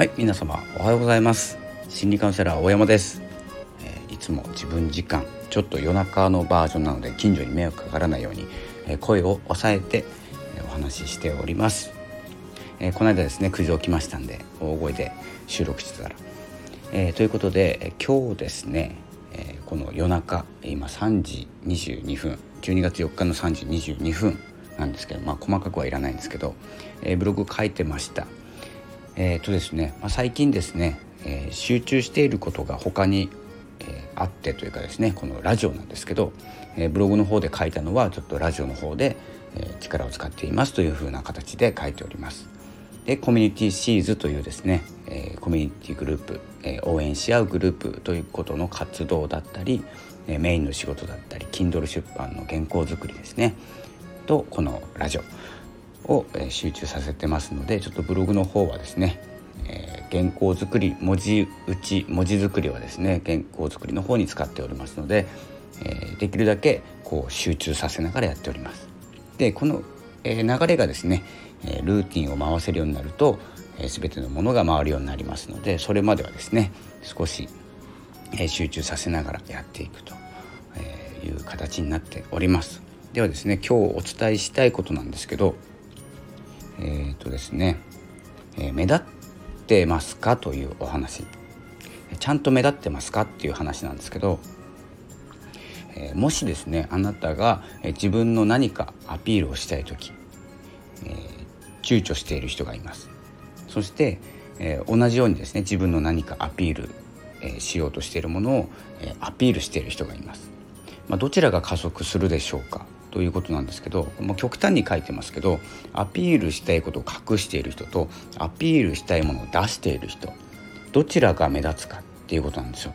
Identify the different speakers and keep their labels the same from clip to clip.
Speaker 1: はい皆様おはようございます。心理カウンセラー大山です、えー、いつも自分時間ちょっと夜中のバージョンなので近所に迷惑かからないように、えー、声を抑えて、えー、お話ししております、えこの間ですね9時起きましたんで大声で収録してたら、えということで、え今日ですね、えこの夜中今3時22分12月4日の3時22分なんですけど、まあ、細かくはいらないんですけど、えー、ブログ書いてました。えーとですねまあ、最近ですね、えー、集中していることが他に、えー、あってというかですねこのラジオなんですけど、えー、ブログの方で書いたのはちょっとラジオの方で、えー、力を使っていますというふうな形で書いております。でコミュニティシーズというですね、えー、コミュニティグループ、えー、応援し合うグループということの活動だったり、えー、メインの仕事だったり Kindle 出版の原稿作りですねとこのラジオを集中させてますのでちょっとブログの方はですね、えー、原稿作り文字打ち文字作りはですね原稿作りの方に使っておりますので、えー、できるだけこう集中させながらやっております。でこの、えー、流れがですねえルーティンを回せるようになると、えー、全てのものが回るようになりますのでそれまではですね少し、え、集中させながらやっていくという形になっております。ではですね今日お伝えしたいことなんですけどえっ、ー、とですね、えー、目立ってますかというお話。ちゃんと目立ってますかっていう話なんですけど、えー、もしですねあなたが自分の何かアピールをしたい時、え躊躇している人がいます。そして、え同じようにですね自分の何かアピール、えしようとしているものを、えアピールしている人がいます、まあ、どちらが加速するでしょうか。ということなんですけどもう極端に書いてますけどアピールしたいことを隠している人とアピールしたいものを出している人どちらが目立つかっていうことなんですよ。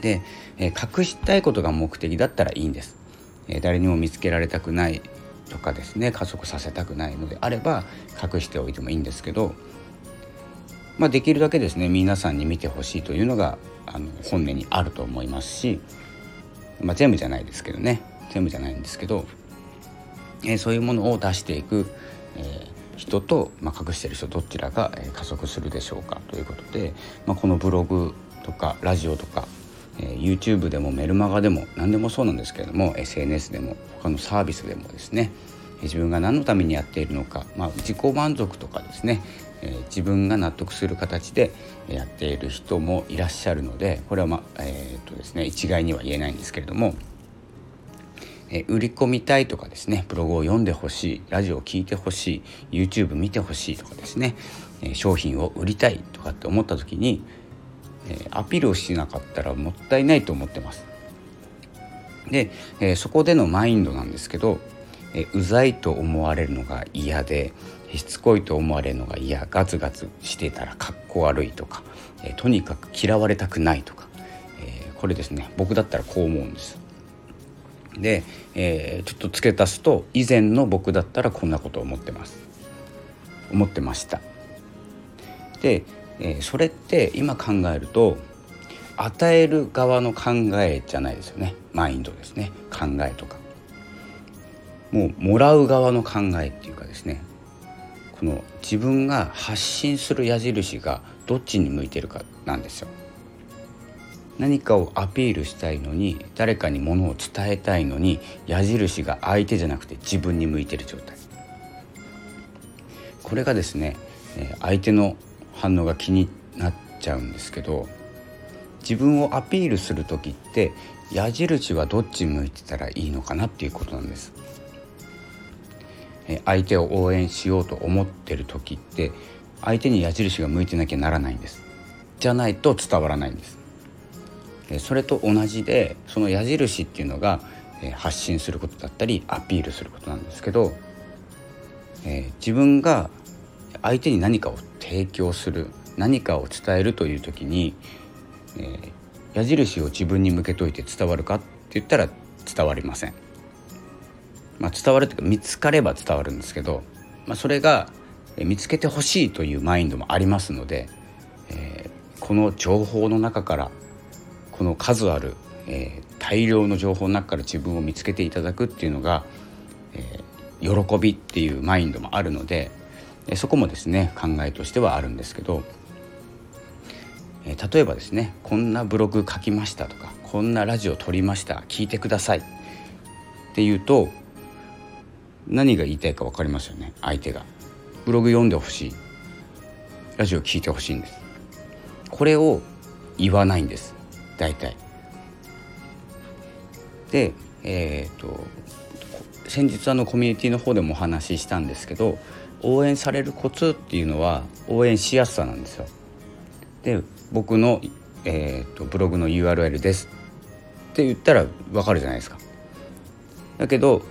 Speaker 1: で、え、隠したいことが目的だったらいいんです。え、誰にも見つけられたくないとかですね加速させたくないのであれば隠しておいてもいいんですけど、まあ、できるだけですね皆さんに見てほしいというのがあの本音にあると思いますし、まあ、全部じゃないですけどね全部じゃないんですけど、えー、そういうものを出していく、え、人と、まあ、隠してる人どちらが、え、加速するでしょうかということで、まあ、このブログとかラジオとか、えー、YouTube でもメルマガでも何でもそうなんですけれども SNS でも他のサービスでもですね自分が何のためにやっているのか、まあ、自己満足とかですね、えー、自分が納得する形でやっている人もいらっしゃるのでこれはまあ、えー、っとですね一概には言えないんですけれどもえ売り込みたいとかですねブログを読んでほしいラジオを聴いてほしい YouTube 見てほしいとかですね、え商品を売りたいとかって思った時に、えアピールをしなかったらもったいないと思ってます。で、えそこでのマインドなんですけど、えうざいと思われるのが嫌でしつこいと思われるのが嫌ガツガツしてたらかっこ悪いとか、えとにかく嫌われたくないとか、えこれですね僕だったらこう思うんです。で、えー、ちょっと付け足すと以前の僕だったらこんなことを思ってます。思ってました。で、えー、それって今考えると与える側の考えじゃないですよね。マインドですね。考えとか。もうもらう側の考えっていうかですね。この自分が発信する矢印がどっちに向いてるかなんですよ。何かをアピールしたいのに誰かにものを伝えたいのに矢印が相手じゃなくて自分に向いてる状態。これがですね相手の反応が気になっちゃうんですけど自分をアピールする時って矢印はどっち向いてたらいいのかなっていうことなんです。相手を応援しようと思ってる時って相手に矢印が向いてなきゃならないんです。じゃないと伝わらないんです。それと同じでその矢印っていうのが発信することだったりアピールすることなんですけど、えー、自分が相手に何かを提供する何かを伝えるという時に、えー、矢印を自分に向けといて伝わるかって言ったら伝わりません。まあ、伝わるというか見つかれば伝わるんですけど、まあ、それが見つけてほしいというマインドもありますので、えー、この情報の中からこの数ある、えー、大量の情報の中から自分を見つけていただくっていうのが、えー、喜びっていうマインドもあるので、そこもですね考えとしてはあるんですけどえ例えばですねこんなブログ書きましたとかこんなラジオ撮りました聞いてくださいっていうと何が言いたいか分かりますよね相手が。ブログ読んでほしい。ラジオ聞いてほしいんです。これを言わないんです。大体。でえっ、と先日あのコミュニティの方でもお話ししたんですけど応援されるコツっていうのは応援しやすさなんですよ。で僕の、えーと、ブログの URL ですって言ったら分かるじゃないですか。だけど、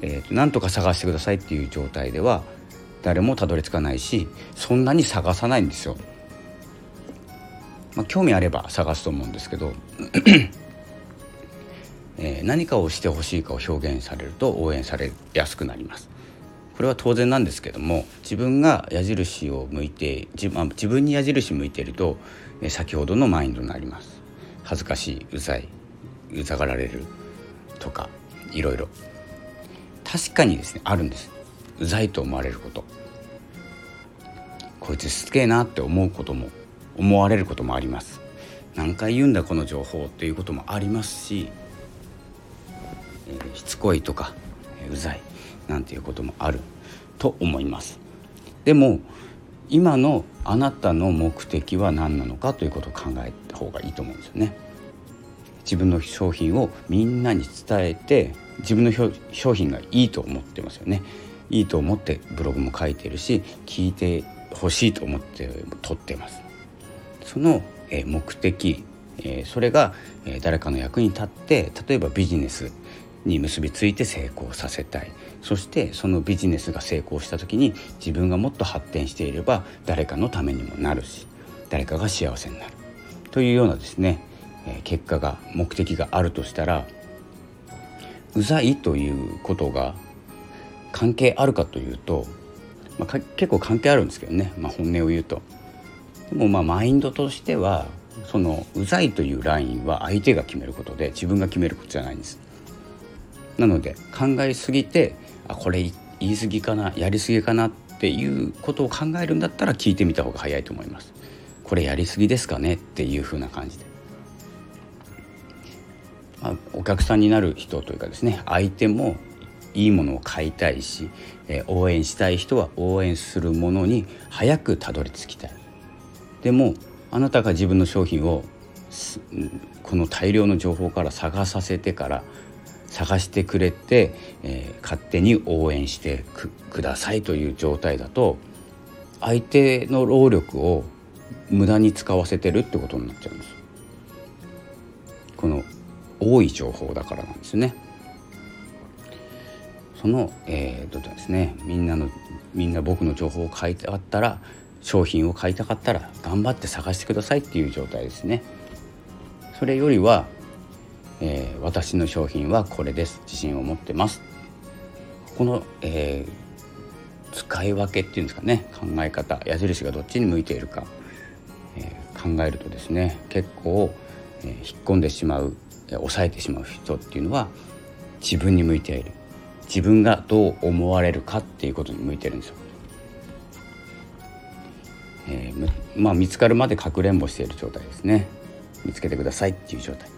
Speaker 1: えーと、なんとか探してくださいっていう状態では誰もたどり着かないしそんなに探さないんですよ。まあ、興味あれば探すと思うんですけど えー、何かをしてほしいかを表現されると応援されやすくなります。これは当然なんですけども自分が矢印を向いて自,、まあ、自分に矢印向いていると、えー、先ほどのマインドになります。恥ずかしいうざいうざがられるとかいろいろ確かにですねあるんですうざいと思われることこいつしつけえなって思うことも思われることもあります。何回言うんだこの情報っていうこともありますし、えー、しつこいとか、え、うざいなんていうこともあると思います。でも今のあなたの目的は何なのかということを考えた方がいいと思うんですよね。自分の商品をみんなに伝えて自分の商品がいいと思ってますよね。いいと思ってブログも書いてるし聞いてほしいと思って撮ってます。その目的それが誰かの役に立って例えばビジネスに結びついて成功させたい。そしてそのビジネスが成功した時に自分がもっと発展していれば誰かのためにもなるし誰かが幸せになる。というようなですね結果が目的があるとしたらうざいということが関係あるかというと、まあ、結構関係あるんですけどね、まあ、本音を言うと。でもまあマインドとしてはそのうざいというラインは相手が決めることで自分が決めることじゃないんです。なので考えすぎてあこれ言い過ぎかなやりすぎかなっていうことを考えるんだったら聞いてみた方が早いと思います。これやりすぎですかね？っていう風な感じで。まあ、お客さんになる人というかですね相手もいいものを買いたいし、え、応援したい人は応援するものに早くたどり着きたいでもあなたが自分の商品をこの大量の情報から探させてから探してくれて、えー、勝手に応援してくださいという状態だと相手の労力を無駄に使わせてるってことになっちゃうんですこの多い情報だからなんですね。その、えー、どうですねみんなのみんな僕の情報を書いてあったら商品を買いたかったら頑張って探してくださいっていう状態ですね。それよりは、えー、私の商品はこれです自信を持ってます。この、えー、使い分けっていうんですかね考え方矢印がどっちに向いているか、えー、考えるとですね結構、えー、引っ込んでしまう、え、抑えてしまう人っていうのは自分に向いている自分がどう思われるかっていうことに向いてるんですよ。えー、まあ見つかるまでかくれんぼしている状態ですね。見つけてくださいっていう状態。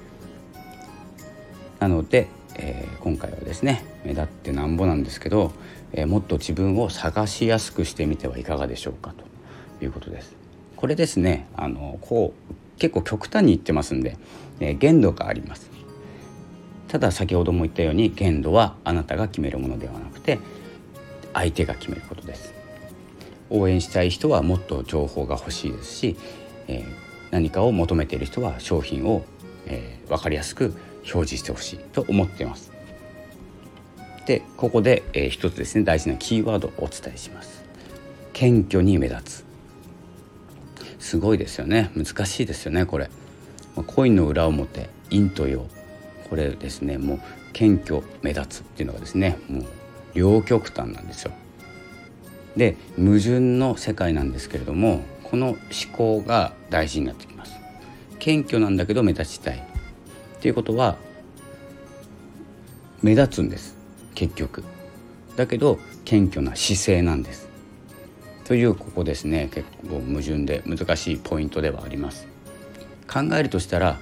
Speaker 1: なので、えー、今回はですね目立ってなんぼなんですけど、えー、もっと自分を探しやすくしてみてはいかがでしょうかということです。これですねあのこう結構極端に言ってますんで、えー、限度があります。ただ先ほども言ったように限度はあなたが決めるものではなくて相手が決めることです。応援したい人はもっと情報が欲しいですし、えー、何かを求めている人は商品を、えー、分かりやすく表示してほしいと思っています。でここで、えー、一つですね大事なキーワードをお伝えします。謙虚に目立つすごいですよね難しいですよねこれ。コインの裏表陰と陽これですねもう謙虚目立つっていうのがですねもう両極端なんですよ。で矛盾の世界なんですけれどもこの思考が大事になってきます。謙虚なんだけど目立ちたい。っていうことは目立つんです。結局。だけど謙虚な姿勢なんです。というここですね。結構矛盾で難しいポイントではあります。考えるとしたら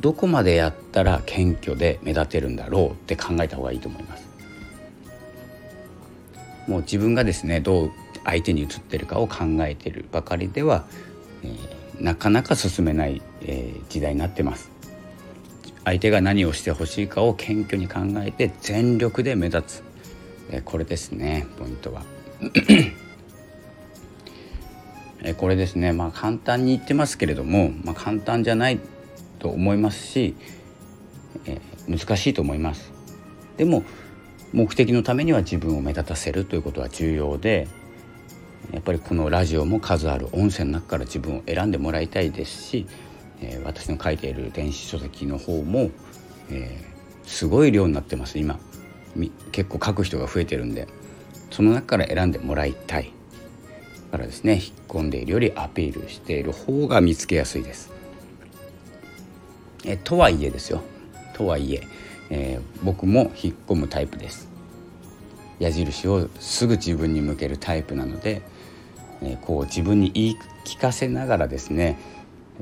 Speaker 1: どこまでやったら謙虚で目立てるんだろうって考えた方がいいと思います。もう自分がですねどう相手に映ってるかを考えてるばかりでは、えー、なかなか進めない、えー、時代になってます。相手が何をしてほしいかを謙虚に考えて全力で目立つ、えー、これですねポイントは。えこれですねまあ簡単に言ってますけれども、まあ、簡単じゃないと思いますし、え、難しいと思います。でも目的のためには自分を目立たせるということは重要でやっぱりこのラジオも数ある音声の中から自分を選んでもらいたいですし、えー、私の書いている電子書籍の方も、えー、すごい量になってます。今結構書く人が増えてるんでその中から選んでもらいたい。からですね引っ込んでいるよりアピールしている方が見つけやすいです。えとはいえですよ。とはいええー、僕も引っ込むタイプです。矢印をすぐ自分に向けるタイプなので、えー、こう自分に言い聞かせながらですね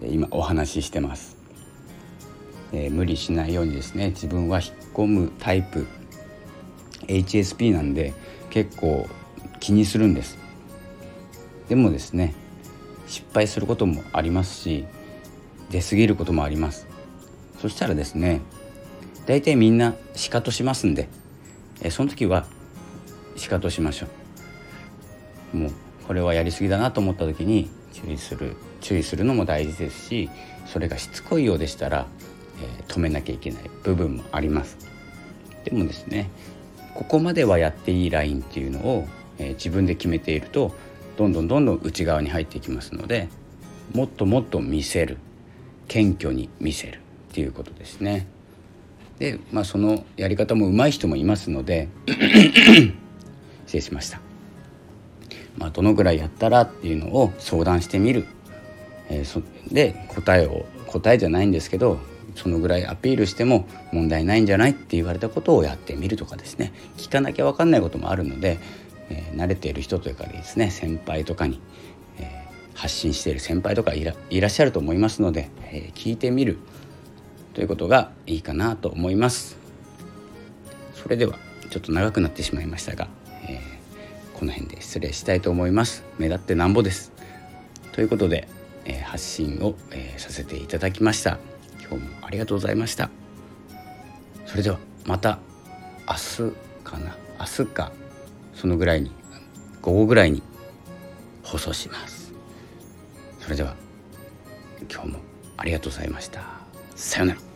Speaker 1: 今お話ししてます、えー、無理しないようにですね自分は引っ込むタイプ HSP なんで結構気にするんです。でもですね失敗することもありますし出過ぎることもあります。そしたらですね大体みんなシカトしますんで。えその時はシカトしましょう。もうこれはやりすぎだなと思った時に注意する注意するのも大事ですしそれがしつこいようでしたら、えー、止めなきゃいけない部分もあります。でもですねここまではやっていいラインっていうのを、えー、自分で決めているとどんどんどんどん内側に入っていきますのでもっともっと見せる。謙虚に見せるっていうことですね。で、まあ、そのやり方も上手い人もいますので 失礼しました。まあ、どのぐらいやったらっていうのを相談してみる、えー、そで答えを答えじゃないんですけどそのぐらいアピールしても問題ないんじゃないって言われたことをやってみるとかですね。聞かなきゃ分かんないこともあるのでえー、慣れている人というかですね先輩とかに、えー、発信している先輩とかいらいらっしゃると思いますので、えー、聞いてみる。ということがいいかなと思います。それではちょっと長くなってしまいましたが、えーこの辺で失礼したいと思います。目立ってなんぼです。ということで、え発信を、えさせていただきました。今日もありがとうございました。それではまた明日かな。明日かそのぐらいに午後ぐらいに放送します。それでは今日もありがとうございました。さようなら。